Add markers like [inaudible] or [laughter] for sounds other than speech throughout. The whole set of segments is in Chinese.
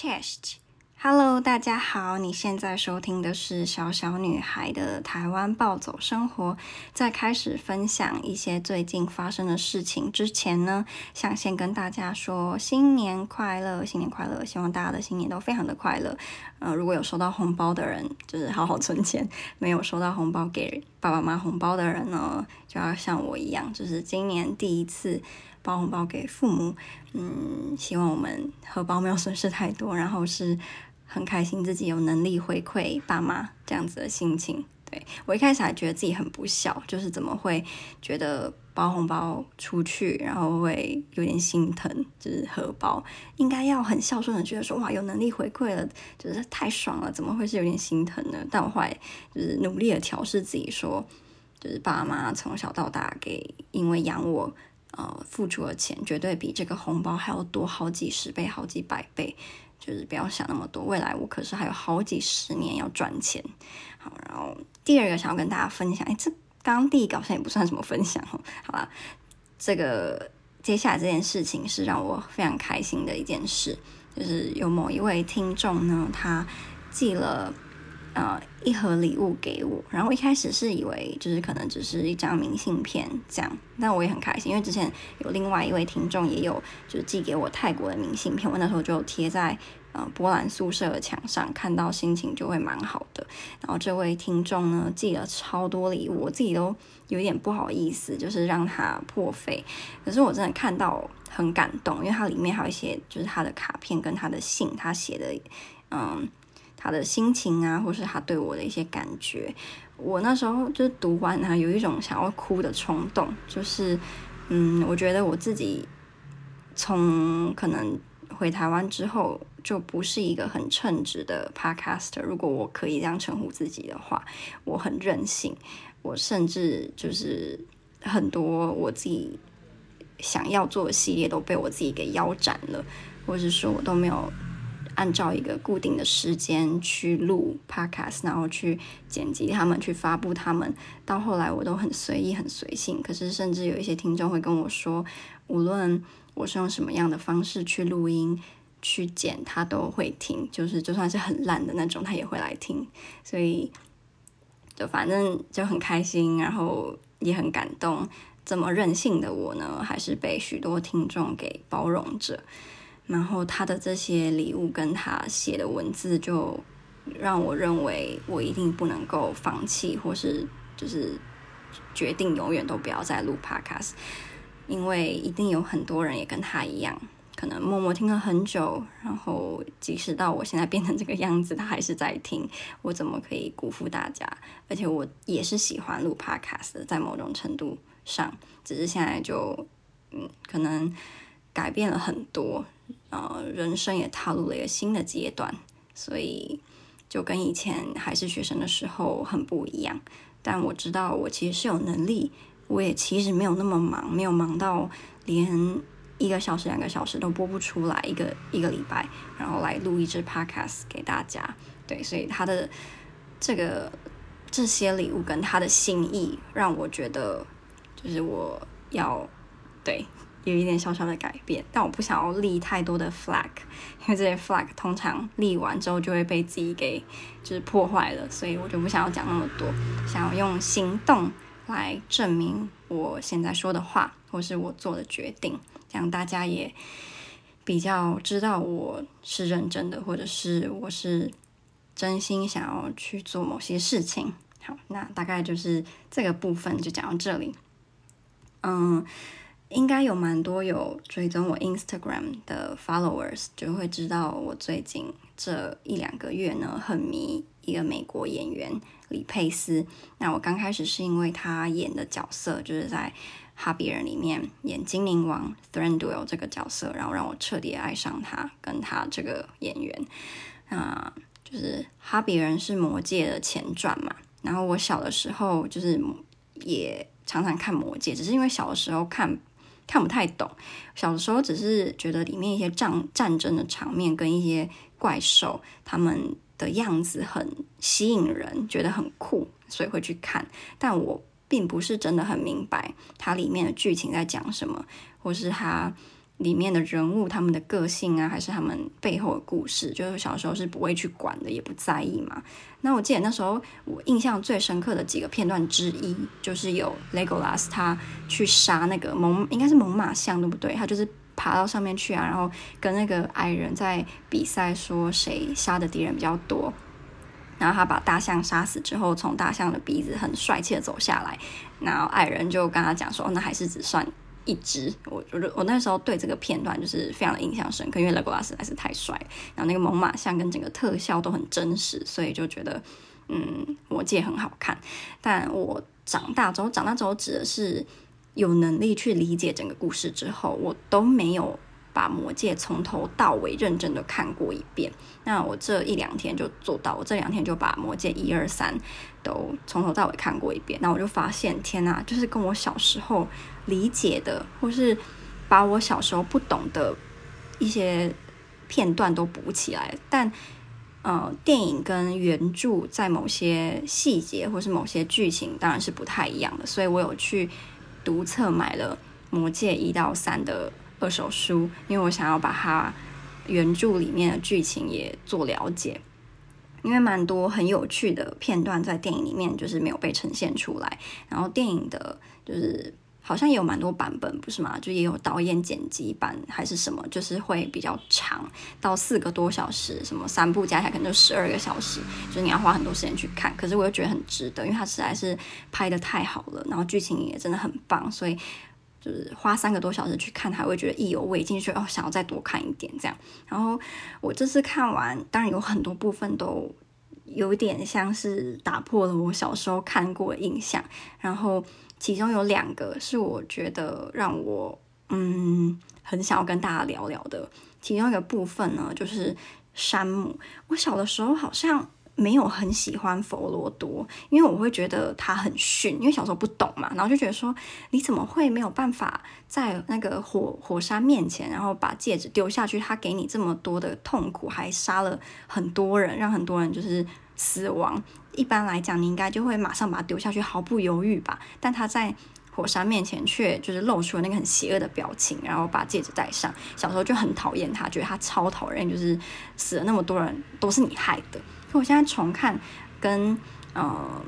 Test。Hello，大家好，你现在收听的是小小女孩的台湾暴走生活。在开始分享一些最近发生的事情之前呢，想先跟大家说新年快乐，新年快乐！希望大家的新年都非常的快乐。呃，如果有收到红包的人，就是好好存钱；[laughs] 没有收到红包给爸爸妈妈红包的人呢，就要像我一样，就是今年第一次包红包给父母。嗯，希望我们荷包没有损失太多，然后是。很开心自己有能力回馈爸妈这样子的心情，对，我一开始还觉得自己很不孝，就是怎么会觉得包红包出去，然后会有点心疼，就是荷包应该要很孝顺的觉得说哇，有能力回馈了，就是太爽了，怎么会是有点心疼呢？但我后来就是努力的调试自己说，就是爸妈从小到大给因为养我呃付出的钱，绝对比这个红包还要多好几十倍、好几百倍。就是不要想那么多，未来我可是还有好几十年要赚钱。好，然后第二个想要跟大家分享，哎，这刚第一个好像也不算什么分享哦。好吧，这个接下来这件事情是让我非常开心的一件事，就是有某一位听众呢，他寄了。呃，一盒礼物给我，然后一开始是以为就是可能只是一张明信片这样，但我也很开心，因为之前有另外一位听众也有就是寄给我泰国的明信片，我那时候就贴在呃波兰宿舍的墙上，看到心情就会蛮好的。然后这位听众呢寄了超多礼物，我自己都有点不好意思，就是让他破费，可是我真的看到很感动，因为它里面还有一些就是他的卡片跟他的信，他写的嗯。他的心情啊，或是他对我的一些感觉，我那时候就是读完啊，有一种想要哭的冲动。就是，嗯，我觉得我自己从可能回台湾之后，就不是一个很称职的 podcaster。如果我可以这样称呼自己的话，我很任性，我甚至就是很多我自己想要做的系列都被我自己给腰斩了，或者是说我都没有。按照一个固定的时间去录 podcast，然后去剪辑他们，去发布他们。到后来我都很随意、很随性。可是甚至有一些听众会跟我说，无论我是用什么样的方式去录音、去剪，他都会听。就是就算是很烂的那种，他也会来听。所以就反正就很开心，然后也很感动。这么任性的我呢，还是被许多听众给包容着。然后他的这些礼物跟他写的文字，就让我认为我一定不能够放弃，或是就是决定永远都不要再录 Podcast，因为一定有很多人也跟他一样，可能默默听了很久，然后即使到我现在变成这个样子，他还是在听。我怎么可以辜负大家？而且我也是喜欢录 Podcast 的，在某种程度上，只是现在就嗯，可能改变了很多。呃，人生也踏入了一个新的阶段，所以就跟以前还是学生的时候很不一样。但我知道我其实是有能力，我也其实没有那么忙，没有忙到连一个小时、两个小时都播不出来，一个一个礼拜，然后来录一支 podcast 给大家。对，所以他的这个这些礼物跟他的心意，让我觉得就是我要对。有一点小小的改变，但我不想要立太多的 flag，因为这些 flag 通常立完之后就会被自己给就是破坏了，所以我就不想要讲那么多，想要用行动来证明我现在说的话或是我做的决定，这样大家也比较知道我是认真的，或者是我是真心想要去做某些事情。好，那大概就是这个部分就讲到这里，嗯。应该有蛮多有追踪我 Instagram 的 followers，就会知道我最近这一两个月呢，很迷一个美国演员李佩斯。那我刚开始是因为他演的角色，就是在《哈比人》里面演精灵王 Thranduil 这个角色，然后让我彻底爱上他，跟他这个演员。啊，就是《哈比人》是魔戒的前传嘛。然后我小的时候就是也常常看魔戒，只是因为小的时候看。看不太懂，小的时候只是觉得里面一些战战争的场面跟一些怪兽他们的样子很吸引人，觉得很酷，所以会去看。但我并不是真的很明白它里面的剧情在讲什么，或是它里面的人物他们的个性啊，还是他们背后的故事，就是小时候是不会去管的，也不在意嘛。那我记得那时候我印象最深刻的几个片段之一，就是有 Legolas 他去杀那个猛，应该是猛犸象，对不对？他就是爬到上面去啊，然后跟那个矮人在比赛，说谁杀的敌人比较多。然后他把大象杀死之后，从大象的鼻子很帅气的走下来，然后矮人就跟他讲说：“，那还是只算。”一只，我我我那时候对这个片段就是非常的印象深刻，因为雷古拉实在是太帅，然后那个猛犸象跟整个特效都很真实，所以就觉得嗯，魔戒很好看。但我长大之后，长大之后指的是有能力去理解整个故事之后，我都没有把魔戒从头到尾认真的看过一遍。那我这一两天就做到，我这两天就把魔戒一二三都从头到尾看过一遍。那我就发现，天呐，就是跟我小时候。理解的，或是把我小时候不懂的一些片段都补起来，但呃，电影跟原著在某些细节或是某些剧情当然是不太一样的，所以我有去读册买了《魔戒》一到三的二手书，因为我想要把它原著里面的剧情也做了解，因为蛮多很有趣的片段在电影里面就是没有被呈现出来，然后电影的就是。好像也有蛮多版本，不是吗？就也有导演剪辑版还是什么，就是会比较长，到四个多小时，什么三部加起来可能就十二个小时，就是你要花很多时间去看。可是我又觉得很值得，因为它实在是拍得太好了，然后剧情也真的很棒，所以就是花三个多小时去看，还会觉得意犹未尽，说哦想要再多看一点这样。然后我这次看完，当然有很多部分都有点像是打破了我小时候看过的印象，然后。其中有两个是我觉得让我嗯很想要跟大家聊聊的。其中一个部分呢，就是山姆。我小的时候好像没有很喜欢佛罗多，因为我会觉得他很逊，因为小时候不懂嘛，然后就觉得说你怎么会没有办法在那个火火山面前，然后把戒指丢下去？他给你这么多的痛苦，还杀了很多人，让很多人就是死亡。一般来讲，你应该就会马上把它丢下去，毫不犹豫吧。但他在火山面前却就是露出了那个很邪恶的表情，然后把戒指戴上。小时候就很讨厌他，觉得他超讨厌，就是死了那么多人都是你害的。所以我现在重看跟呃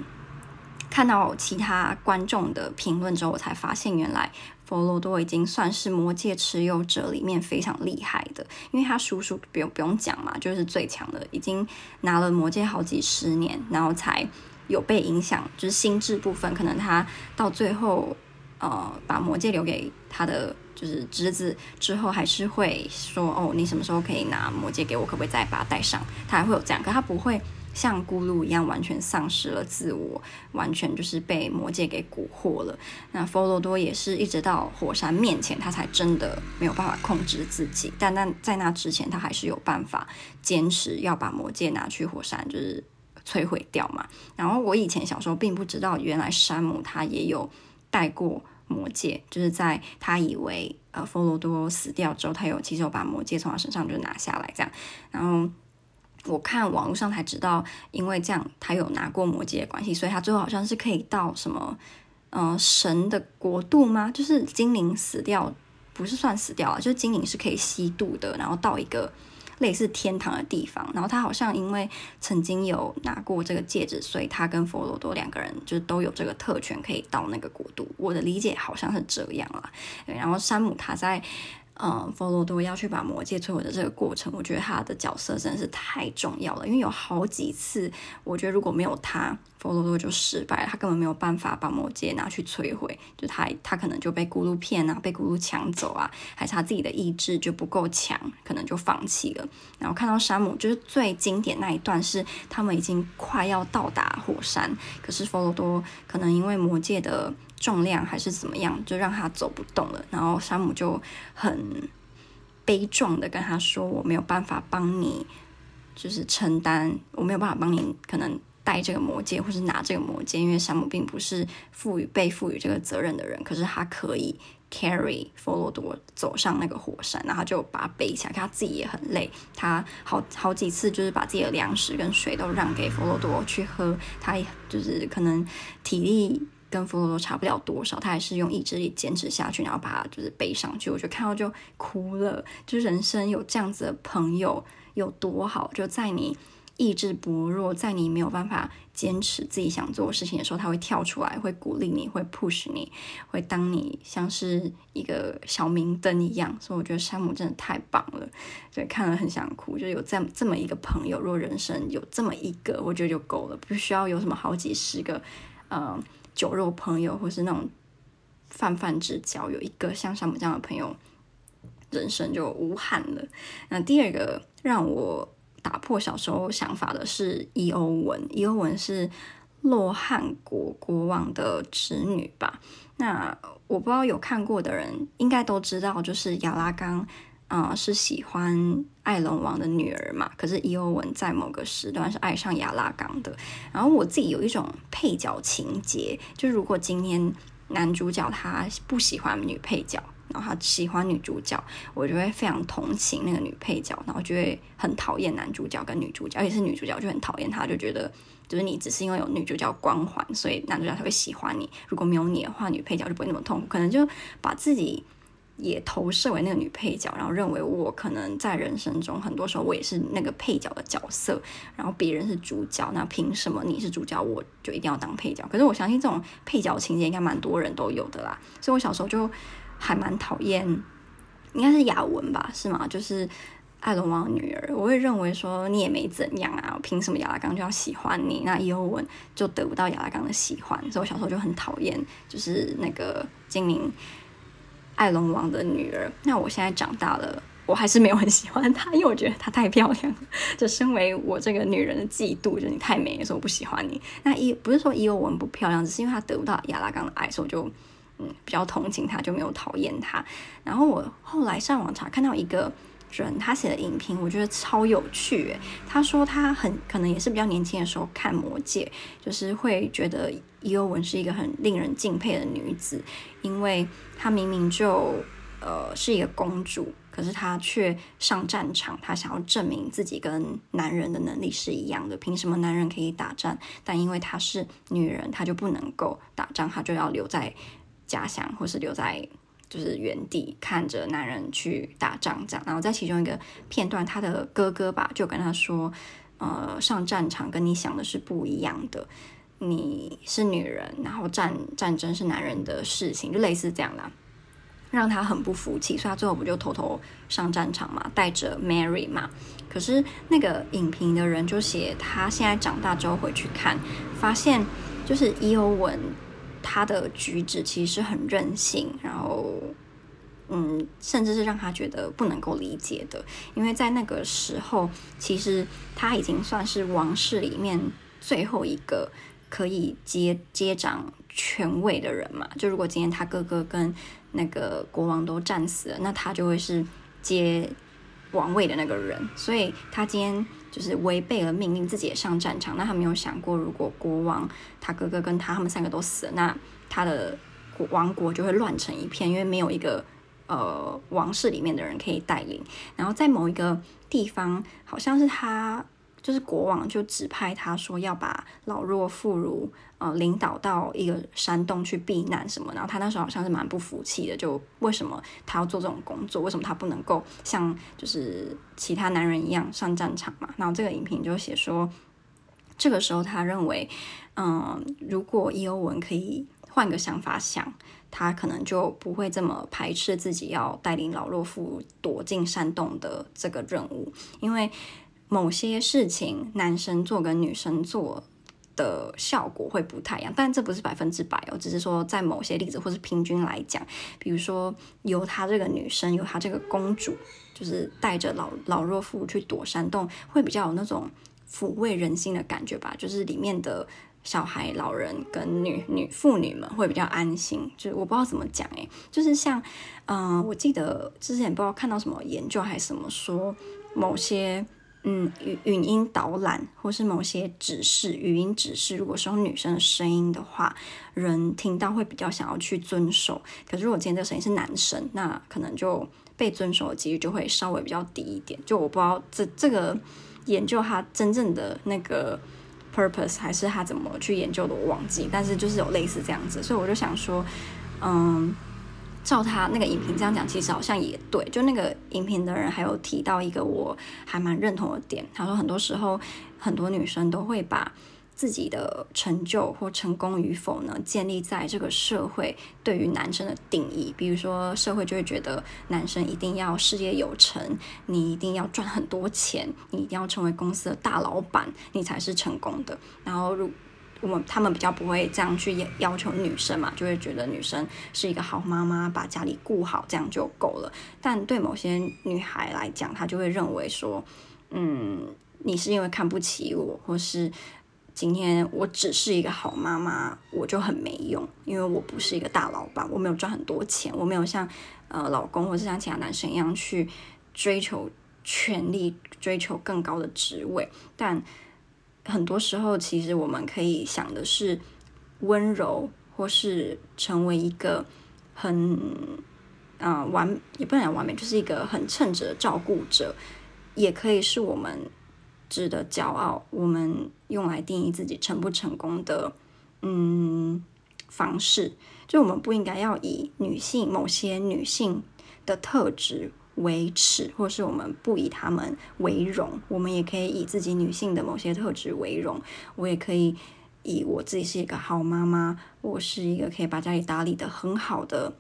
看到其他观众的评论之后，我才发现原来。佛罗多已经算是魔戒持有者里面非常厉害的，因为他叔叔不用不用讲嘛，就是最强的，已经拿了魔戒好几十年，然后才有被影响，就是心智部分，可能他到最后，呃，把魔戒留给他的就是侄子之后，还是会说，哦，你什么时候可以拿魔戒给我？可不可以再把它带上？他还会有这样，可他不会。像咕噜一样完全丧失了自我，完全就是被魔戒给蛊惑了。那佛罗多也是一直到火山面前，他才真的没有办法控制自己。但那在那之前，他还是有办法坚持要把魔戒拿去火山，就是摧毁掉嘛。然后我以前小时候并不知道，原来山姆他也有带过魔戒，就是在他以为呃佛罗多死掉之后，他有其实有把魔戒从他身上就拿下来这样，然后。我看网络上才知道，因为这样他有拿过魔戒的关系，所以他最后好像是可以到什么，呃，神的国度吗？就是精灵死掉，不是算死掉啊，就是精灵是可以吸度的，然后到一个类似天堂的地方。然后他好像因为曾经有拿过这个戒指，所以他跟佛罗多两个人就都有这个特权，可以到那个国度。我的理解好像是这样啦。对，然后山姆他在。嗯，佛罗多要去把魔戒摧毁的这个过程，我觉得他的角色真的是太重要了。因为有好几次，我觉得如果没有他，佛罗多就失败了，他根本没有办法把魔戒拿去摧毁。就他，他可能就被咕噜骗啊，被咕噜抢走啊，还是他自己的意志就不够强，可能就放弃了。然后看到山姆，就是最经典那一段是他们已经快要到达火山，可是佛罗多可能因为魔戒的。重量还是怎么样，就让他走不动了。然后山姆就很悲壮的跟他说：“我没有办法帮你，就是承担，我没有办法帮你，可能带这个魔戒或是拿这个魔戒，因为山姆并不是赋予被赋予这个责任的人。可是他可以 carry 佛罗多走上那个火山，然后就把他背起来。他自己也很累，他好好几次就是把自己的粮食跟水都让给佛罗多去喝。他就是可能体力。”跟弗洛多差不了多少，他还是用意志力坚持下去，然后把他就是背上去。我就看到就哭了，就是人生有这样子的朋友有多好，就在你。意志薄弱，在你没有办法坚持自己想做的事情的时候，他会跳出来，会鼓励你，会 push 你，会当你像是一个小明灯一样。所以我觉得山姆真的太棒了，对，看了很想哭。就有这这么一个朋友，若人生有这么一个，我觉得就够了，不需要有什么好几十个，呃，酒肉朋友，或是那种泛泛之交。有一个像山姆这样的朋友，人生就无憾了。那第二个让我。打破小时候想法的是伊欧文，伊欧文是洛汗国国王的侄女吧？那我不知道有看过的人应该都知道，就是亚拉冈，啊、是喜欢艾伦王的女儿嘛。可是伊欧文在某个时段是爱上亚拉冈的。然后我自己有一种配角情节，就如果今天男主角他不喜欢女配角。然后他喜欢女主角，我就会非常同情那个女配角，然后就会很讨厌男主角跟女主角，而且是女主角就很讨厌他，就觉得就是你只是因为有女主角光环，所以男主角才会喜欢你。如果没有你的话，女配角就不会那么痛苦。可能就把自己也投射为那个女配角，然后认为我可能在人生中很多时候我也是那个配角的角色，然后别人是主角，那凭什么你是主角，我就一定要当配角？可是我相信这种配角情节应该蛮多人都有的啦，所以我小时候就。还蛮讨厌，应该是雅文吧，是吗？就是艾伦王的女儿，我会认为说你也没怎样啊，凭什么亚拉冈就要喜欢你？那伊欧文就得不到亚拉冈的喜欢，所以我小时候就很讨厌，就是那个精灵艾龙王的女儿。那我现在长大了，我还是没有很喜欢她，因为我觉得她太漂亮。就身为我这个女人的嫉妒，就你太美的时候我不喜欢你。那伊不是说伊欧文不漂亮，只是因为她得不到亚拉冈的爱，所以我就嗯。比较同情他，就没有讨厌他。然后我后来上网查，看到一个人他写的影评，我觉得超有趣。他说他很可能也是比较年轻的时候看《魔戒》，就是会觉得伊欧文是一个很令人敬佩的女子，因为她明明就呃是一个公主，可是她却上战场，她想要证明自己跟男人的能力是一样的。凭什么男人可以打仗，但因为她是女人，她就不能够打仗，她就要留在。家乡，或是留在就是原地看着男人去打仗这样，然后在其中一个片段，他的哥哥吧就跟他说：“呃，上战场跟你想的是不一样的，你是女人，然后战战争是男人的事情，就类似这样啦，让他很不服气，所以他最后不就偷偷上战场嘛，带着 Mary 嘛。可是那个影评的人就写他现在长大之后回去看，发现就是伊欧文。他的举止其实是很任性，然后，嗯，甚至是让他觉得不能够理解的。因为在那个时候，其实他已经算是王室里面最后一个可以接接掌权位的人嘛。就如果今天他哥哥跟那个国王都战死了，那他就会是接王位的那个人。所以他今天。就是违背了命令，自己也上战场。那他没有想过，如果国王他哥哥跟他他们三个都死了，那他的王国就会乱成一片，因为没有一个呃王室里面的人可以带领。然后在某一个地方，好像是他。就是国王就指派他说要把老弱妇孺呃领导到一个山洞去避难什么，然后他那时候好像是蛮不服气的，就为什么他要做这种工作？为什么他不能够像就是其他男人一样上战场嘛？然后这个影评就写说，这个时候他认为，嗯、如果伊欧文可以换个想法想，他可能就不会这么排斥自己要带领老弱妇孺躲进山洞的这个任务，因为。某些事情，男生做跟女生做的效果会不太一样，但这不是百分之百哦，只是说在某些例子或是平均来讲，比如说由她这个女生，由她这个公主，就是带着老老弱妇去躲山洞，会比较有那种抚慰人心的感觉吧，就是里面的小孩、老人跟女女妇女们会比较安心。就是我不知道怎么讲诶，就是像嗯、我记得之前不知道看到什么研究还是什么说某些。嗯，语语音导览或是某些指示，语音指示，如果是用女生的声音的话，人听到会比较想要去遵守。可是如果今天这个声音是男生，那可能就被遵守的几率就会稍微比较低一点。就我不知道这这个研究它真正的那个 purpose 还是他怎么去研究的，我忘记。但是就是有类似这样子，所以我就想说，嗯，照他那个影评这样讲，其实好像也对。就那个影评的人还有提到一个我还蛮认同的点，他说很多时候很多女生都会把。自己的成就或成功与否呢，建立在这个社会对于男生的定义。比如说，社会就会觉得男生一定要事业有成，你一定要赚很多钱，你一定要成为公司的大老板，你才是成功的。然后，如我们他们比较不会这样去要求女生嘛，就会觉得女生是一个好妈妈，把家里顾好，这样就够了。但对某些女孩来讲，她就会认为说，嗯，你是因为看不起我，或是。今天我只是一个好妈妈，我就很没用，因为我不是一个大老板，我没有赚很多钱，我没有像呃老公或是像其他男生一样去追求权力，追求更高的职位。但很多时候，其实我们可以想的是温柔，或是成为一个很嗯、完，也不能讲完美，就是一个很称职的照顾者，也可以是我们。值得骄傲，我们用来定义自己成不成功的，嗯，方式，就我们不应该要以女性某些女性的特质为耻，或是我们不以他们为荣。我们也可以以自己女性的某些特质为荣。我也可以以我自己是一个好妈妈，我是一个可以把家里打理得很好的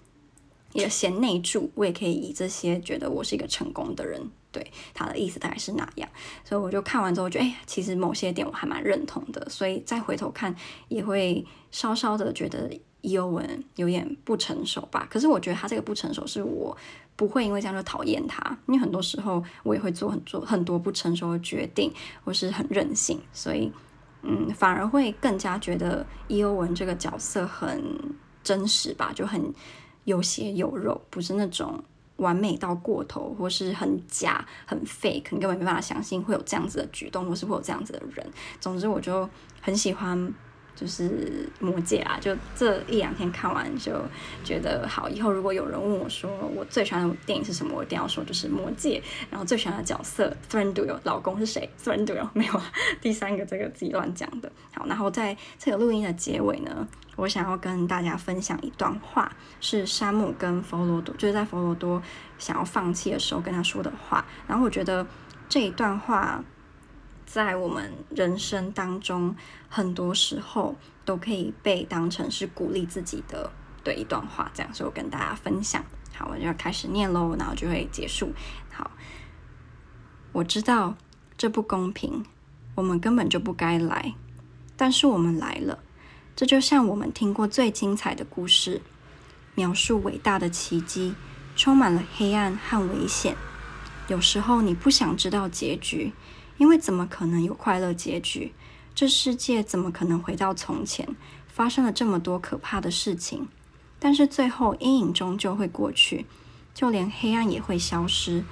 一个贤内助。我也可以以这些觉得我是一个成功的人。对，他的意思大概是那样，所以我就看完之后觉得，哎，其实某些点我还蛮认同的，所以再回头看也会稍稍的觉得伊欧文有点不成熟吧。可是我觉得他这个不成熟是我不会因为这样就讨厌他，因为很多时候我也会做很多很多不成熟的决定，或是很任性，所以嗯，反而会更加觉得伊欧文这个角色很真实吧，就很有血有肉，不是那种。完美到过头，或是很假、很 fake，你根本没办法相信会有这样子的举动，或是会有这样子的人。总之，我就很喜欢，就是魔戒啊。就这一两天看完，就觉得好。以后如果有人问我说我最喜欢的电影是什么，我一定要说就是魔戒。然后最喜欢的角色，Thranduil 老公是谁？Thranduil [laughs] 没有，第三个这个自己乱讲的。好，然后在这个录音的结尾呢，我想要跟大家分享一段话，是山姆跟佛罗多，就是在佛罗多想要放弃的时候跟他说的话。然后我觉得这一段话，在我们人生当中，很多时候都可以被当成是鼓励自己的对一段话。这样，所以我跟大家分享。好，我就要开始念喽，然后就会结束。好，我知道这不公平，我们根本就不该来，但是我们来了。这就像我们听过最精彩的故事，描述伟大的奇迹，充满了黑暗和危险。有时候你不想知道结局，因为怎么可能有快乐结局？这世界怎么可能回到从前？发生了这么多可怕的事情，但是最后阴影终究会过去，就连黑暗也会消失，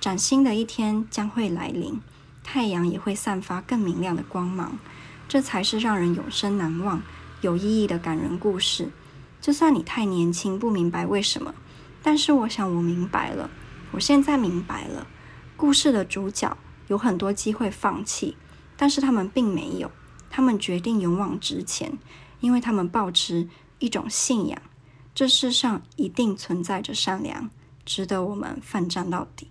崭新的一天将会来临，太阳也会散发更明亮的光芒。这才是让人永生难忘。有意义的感人故事，就算你太年轻不明白为什么，但是我想我明白了。我现在明白了，故事的主角有很多机会放弃，但是他们并没有，他们决定勇往直前，因为他们抱持一种信仰：这世上一定存在着善良，值得我们奋战到底。